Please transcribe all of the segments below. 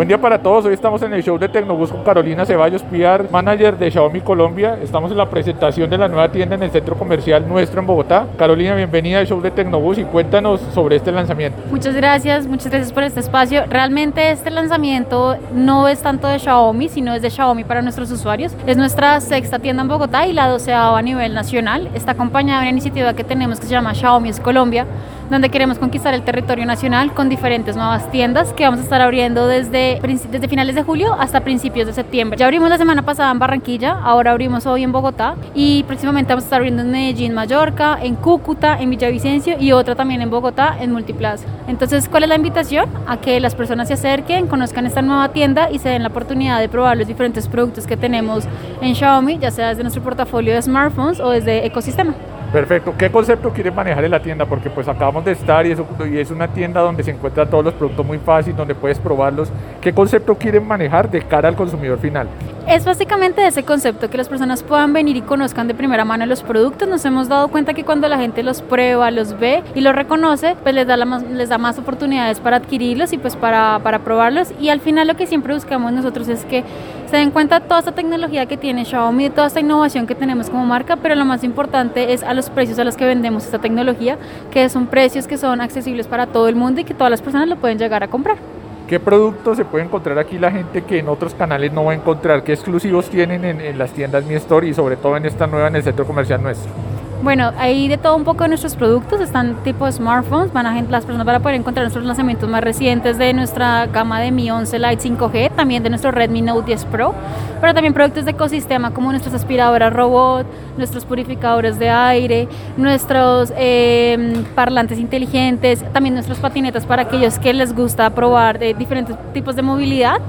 Buen día para todos, hoy estamos en el show de Tecnobus con Carolina Ceballos Piar, manager de Xiaomi Colombia. Estamos en la presentación de la nueva tienda en el centro comercial nuestro en Bogotá. Carolina, bienvenida al show de Tecnobus y cuéntanos sobre este lanzamiento. Muchas gracias, muchas gracias por este espacio. Realmente este lanzamiento no es tanto de Xiaomi, sino es de Xiaomi para nuestros usuarios. Es nuestra sexta tienda en Bogotá y la doceava a nivel nacional. Está acompañada de una iniciativa que tenemos que se llama Xiaomi es Colombia, donde queremos conquistar el territorio nacional con diferentes nuevas tiendas que vamos a estar abriendo desde, desde finales de julio hasta principios de septiembre. Ya abrimos la semana pasada en Barranquilla, ahora abrimos hoy en Bogotá y próximamente vamos a estar abriendo en Medellín, Mallorca, en Cúcuta, en Villavicencio y otra también en Bogotá, en Multiplaza. Entonces, ¿cuál es la invitación? A que las personas se acerquen, conozcan esta nueva tienda y se den la oportunidad de probar los diferentes productos que tenemos en Xiaomi, ya sea desde nuestro portafolio de smartphones o desde ecosistema. Perfecto. ¿Qué concepto quieren manejar en la tienda? Porque pues acabamos de estar y, y es una tienda donde se encuentran todos los productos muy fácil, donde puedes probarlos. ¿Qué concepto quieren manejar de cara al consumidor final? Es básicamente ese concepto, que las personas puedan venir y conozcan de primera mano los productos. Nos hemos dado cuenta que cuando la gente los prueba, los ve y los reconoce, pues les da, más, les da más oportunidades para adquirirlos y pues para, para probarlos. Y al final lo que siempre buscamos nosotros es que se den cuenta de toda esta tecnología que tiene Xiaomi, de toda esta innovación que tenemos como marca, pero lo más importante es a los precios a los que vendemos esta tecnología, que son precios que son accesibles para todo el mundo y que todas las personas lo pueden llegar a comprar. ¿Qué productos se puede encontrar aquí la gente que en otros canales no va a encontrar? ¿Qué exclusivos tienen en, en las tiendas Mi Store y sobre todo en esta nueva en el centro comercial nuestro? Bueno, hay de todo un poco de nuestros productos, están tipo smartphones, van a, las personas van a poder encontrar nuestros lanzamientos más recientes de nuestra gama de Mi 11 Lite 5G, también de nuestro Redmi Note 10 Pro, pero también productos de ecosistema como nuestras aspiradoras robot, nuestros purificadores de aire, nuestros eh, parlantes inteligentes, también nuestras patinetas para aquellos que les gusta probar de diferentes tipos de movilidad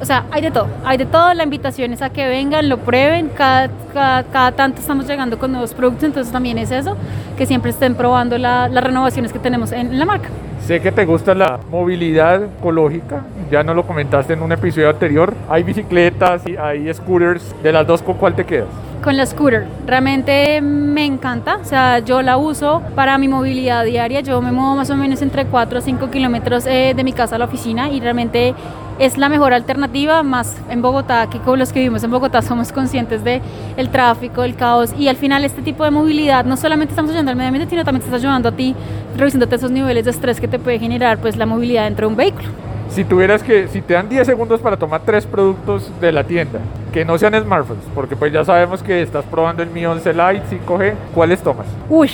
o sea, hay de todo, hay de todo, la invitación es a que vengan, lo prueben, cada, cada, tanto estamos llegando con nuevos productos, entonces también es eso, que siempre estén probando las renovaciones que tenemos en, la marca. Sé que te gusta la movilidad ecológica, ya no lo comentaste en un episodio anterior, hay bicicletas y hay scooters, de las dos, ¿con cuál te quedas? Con la scooter, realmente me encanta, o sea, yo la uso para mi movilidad diaria, yo me muevo más o menos entre 4 o 5 kilómetros eh, de mi casa a la oficina y realmente es la mejor alternativa, más en Bogotá, que como los que vivimos en Bogotá somos conscientes de el tráfico, el caos y al final este tipo de movilidad no solamente estamos ayudando al medio ambiente, sino también te estás ayudando a ti, revisándote esos niveles de estrés que te puede generar pues la movilidad dentro de un vehículo. Si tuvieras que, si te dan 10 segundos para tomar tres productos de la tienda, que no sean smartphones, porque pues ya sabemos que estás probando el Mi 11 Lite 5G, ¿cuáles tomas? Uy,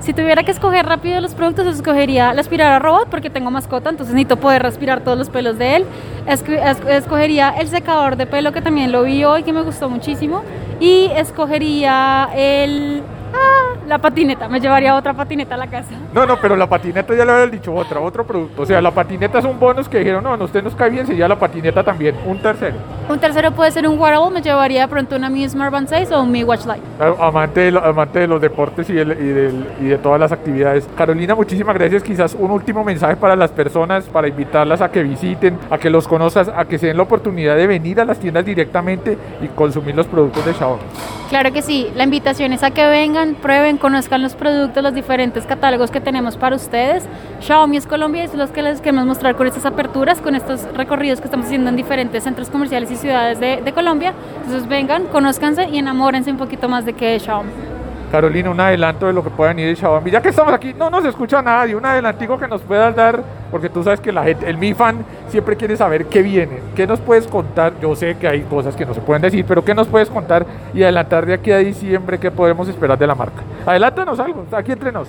si tuviera que escoger rápido los productos, escogería la aspiradora robot porque tengo mascota, entonces necesito poder respirar todos los pelos de él. escogería el secador de pelo que también lo vi hoy, que me gustó muchísimo. Y escogería el Ah, la patineta, me llevaría otra patineta a la casa. No, no, pero la patineta ya le había dicho otra, otro producto. O sea, la patineta es un bonus que dijeron, no, no, usted nos cae bien, ya la patineta también. Un tercero. Un tercero puede ser un wearable, me llevaría de pronto una Mi Smart Band 6 o un Mi Watch Lite. Amante de, amante de los deportes y, y, y de todas las actividades. Carolina, muchísimas gracias. Quizás un último mensaje para las personas, para invitarlas a que visiten, a que los conozcas, a que se den la oportunidad de venir a las tiendas directamente y consumir los productos de Xiaomi. Claro que sí, la invitación es a que vengan, prueben, conozcan los productos, los diferentes catálogos que tenemos para ustedes. Xiaomi es Colombia es los que les queremos mostrar con estas aperturas, con estos recorridos que estamos haciendo en diferentes centros comerciales y ciudades de, de Colombia. Entonces vengan, conózcanse y enamórense un poquito más de qué es Xiaomi. Carolina, un adelanto de lo que pueda venir de Xiaomi. Ya que estamos aquí, no nos escucha nadie, un adelantico que nos puedas dar, porque tú sabes que la gente, el Mi Fan siempre quiere saber qué viene. ¿Qué nos puedes contar? Yo sé que hay cosas que no se pueden decir, pero ¿qué nos puedes contar y adelantar de aquí a diciembre qué podemos esperar de la marca? Adelántanos algo, aquí entre nos.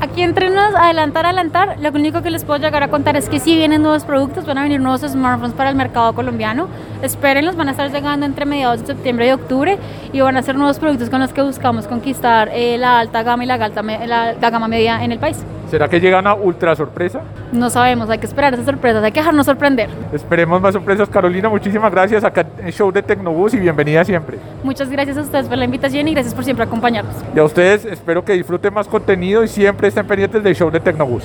Aquí entre nos, adelantar, adelantar, lo único que les puedo llegar a contar es que si vienen nuevos productos, van a venir nuevos smartphones para el mercado colombiano. Espérenlos, van a estar llegando entre mediados de septiembre y octubre y van a ser nuevos productos con los que buscamos conquistar eh, la alta gama y la, la gama media en el país. ¿Será que llega una ultra sorpresa? No sabemos, hay que esperar esas sorpresas, hay que dejarnos sorprender. Esperemos más sorpresas, Carolina. Muchísimas gracias acá en Show de Tecnobús y bienvenida siempre. Muchas gracias a ustedes por la invitación y gracias por siempre acompañarnos. Y a ustedes espero que disfruten más contenido y siempre estén pendientes del Show de Tecnobús.